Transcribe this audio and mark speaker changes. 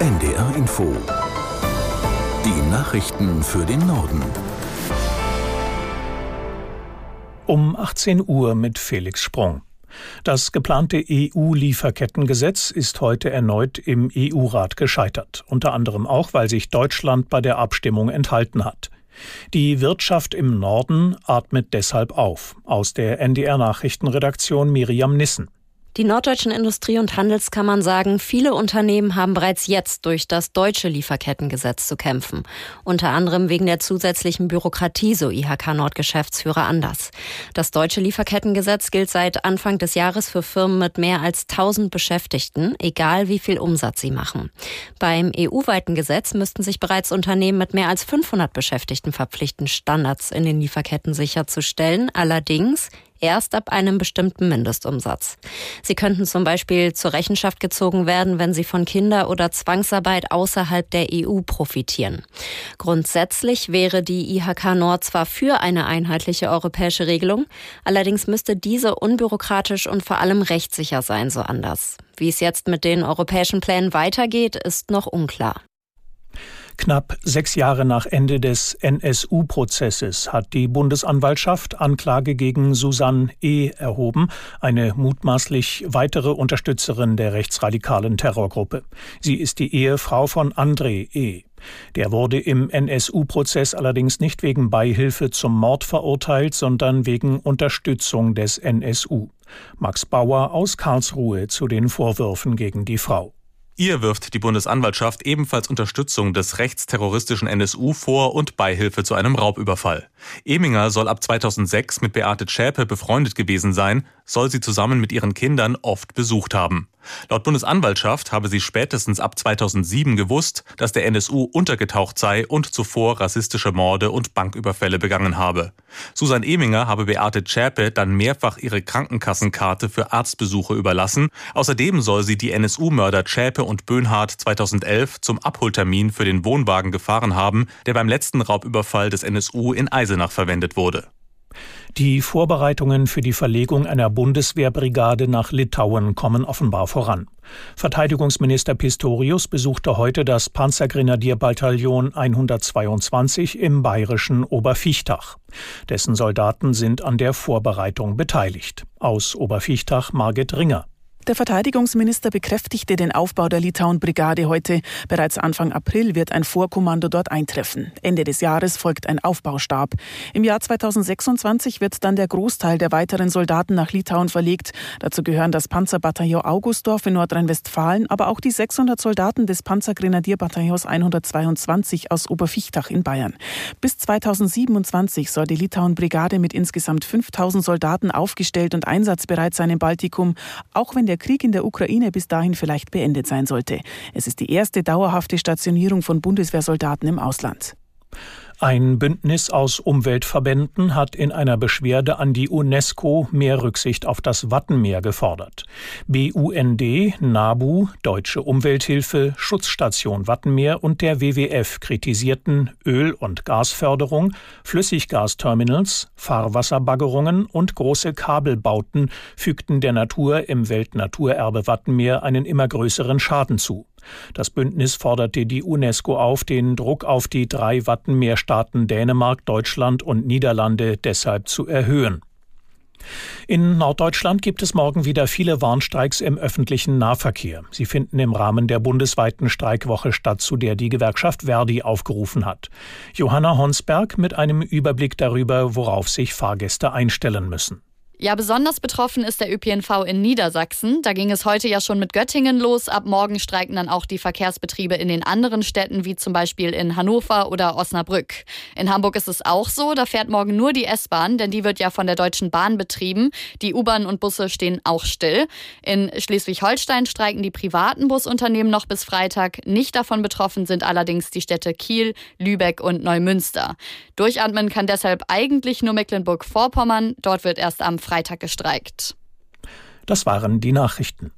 Speaker 1: NDR Info. Die Nachrichten für den Norden.
Speaker 2: Um 18 Uhr mit Felix Sprung. Das geplante EU-Lieferkettengesetz ist heute erneut im EU-Rat gescheitert, unter anderem auch, weil sich Deutschland bei der Abstimmung enthalten hat. Die Wirtschaft im Norden atmet deshalb auf. Aus der NDR Nachrichtenredaktion Miriam Nissen.
Speaker 3: Die norddeutschen Industrie- und Handelskammern sagen, viele Unternehmen haben bereits jetzt durch das deutsche Lieferkettengesetz zu kämpfen. Unter anderem wegen der zusätzlichen Bürokratie, so IHK Nordgeschäftsführer Anders. Das deutsche Lieferkettengesetz gilt seit Anfang des Jahres für Firmen mit mehr als 1000 Beschäftigten, egal wie viel Umsatz sie machen. Beim EU-weiten Gesetz müssten sich bereits Unternehmen mit mehr als 500 Beschäftigten verpflichten, Standards in den Lieferketten sicherzustellen. Allerdings erst ab einem bestimmten Mindestumsatz. Sie könnten zum Beispiel zur Rechenschaft gezogen werden, wenn sie von Kinder- oder Zwangsarbeit außerhalb der EU profitieren. Grundsätzlich wäre die IHK Nord zwar für eine einheitliche europäische Regelung, allerdings müsste diese unbürokratisch und vor allem rechtssicher sein, so anders. Wie es jetzt mit den europäischen Plänen weitergeht, ist noch unklar.
Speaker 2: Knapp sechs Jahre nach Ende des NSU-Prozesses hat die Bundesanwaltschaft Anklage gegen Susanne E. erhoben, eine mutmaßlich weitere Unterstützerin der rechtsradikalen Terrorgruppe. Sie ist die Ehefrau von André E. Der wurde im NSU-Prozess allerdings nicht wegen Beihilfe zum Mord verurteilt, sondern wegen Unterstützung des NSU. Max Bauer aus Karlsruhe zu den Vorwürfen gegen die Frau.
Speaker 4: Ihr wirft die Bundesanwaltschaft ebenfalls Unterstützung des rechtsterroristischen NSU vor und Beihilfe zu einem Raubüberfall. Eminger soll ab 2006 mit Beate Zschäpe befreundet gewesen sein, soll sie zusammen mit ihren Kindern oft besucht haben. Laut Bundesanwaltschaft habe sie spätestens ab 2007 gewusst, dass der NSU untergetaucht sei und zuvor rassistische Morde und Banküberfälle begangen habe. Susan Eminger habe Beate Zschäpe dann mehrfach ihre Krankenkassenkarte für Arztbesuche überlassen. Außerdem soll sie die NSU-Mörder Zschäpe und Böhnhardt 2011 zum Abholtermin für den Wohnwagen gefahren haben, der beim letzten Raubüberfall des NSU in Eisenach verwendet wurde.
Speaker 2: Die Vorbereitungen für die Verlegung einer Bundeswehrbrigade nach Litauen kommen offenbar voran. Verteidigungsminister Pistorius besuchte heute das Panzergrenadierbataillon 122 im bayerischen Oberfichtach. Dessen Soldaten sind an der Vorbereitung beteiligt. Aus Oberfichtach Margit Ringer.
Speaker 5: Der Verteidigungsminister bekräftigte den Aufbau der Litauen-Brigade heute. Bereits Anfang April wird ein Vorkommando dort eintreffen. Ende des Jahres folgt ein Aufbaustab. Im Jahr 2026 wird dann der Großteil der weiteren Soldaten nach Litauen verlegt. Dazu gehören das Panzerbataillon Augustdorf in Nordrhein-Westfalen, aber auch die 600 Soldaten des Panzergrenadierbataillons 122 aus Oberfichtach in Bayern. Bis 2027 soll die Litauen-Brigade mit insgesamt 5000 Soldaten aufgestellt und einsatzbereit sein im Baltikum, auch wenn der Krieg in der Ukraine bis dahin vielleicht beendet sein sollte. Es ist die erste dauerhafte Stationierung von Bundeswehrsoldaten im Ausland.
Speaker 2: Ein Bündnis aus Umweltverbänden hat in einer Beschwerde an die UNESCO mehr Rücksicht auf das Wattenmeer gefordert. BUND, NABU, Deutsche Umwelthilfe, Schutzstation Wattenmeer und der WWF kritisierten Öl- und Gasförderung, Flüssiggasterminals, Fahrwasserbaggerungen und große Kabelbauten fügten der Natur im Weltnaturerbe Wattenmeer einen immer größeren Schaden zu. Das Bündnis forderte die UNESCO auf, den Druck auf die drei Wattenmeerstaaten Dänemark, Deutschland und Niederlande deshalb zu erhöhen. In Norddeutschland gibt es morgen wieder viele Warnstreiks im öffentlichen Nahverkehr. Sie finden im Rahmen der bundesweiten Streikwoche statt, zu der die Gewerkschaft Verdi aufgerufen hat. Johanna Honsberg mit einem Überblick darüber, worauf sich Fahrgäste einstellen müssen.
Speaker 6: Ja, besonders betroffen ist der ÖPNV in Niedersachsen. Da ging es heute ja schon mit Göttingen los. Ab morgen streiken dann auch die Verkehrsbetriebe in den anderen Städten, wie zum Beispiel in Hannover oder Osnabrück. In Hamburg ist es auch so. Da fährt morgen nur die S-Bahn, denn die wird ja von der Deutschen Bahn betrieben. Die U-Bahn und Busse stehen auch still. In Schleswig-Holstein streiken die privaten Busunternehmen noch bis Freitag. Nicht davon betroffen sind allerdings die Städte Kiel, Lübeck und Neumünster. Durchatmen kann deshalb eigentlich nur Mecklenburg-Vorpommern. Dort wird erst am Freitag gestreikt.
Speaker 2: Das waren die Nachrichten.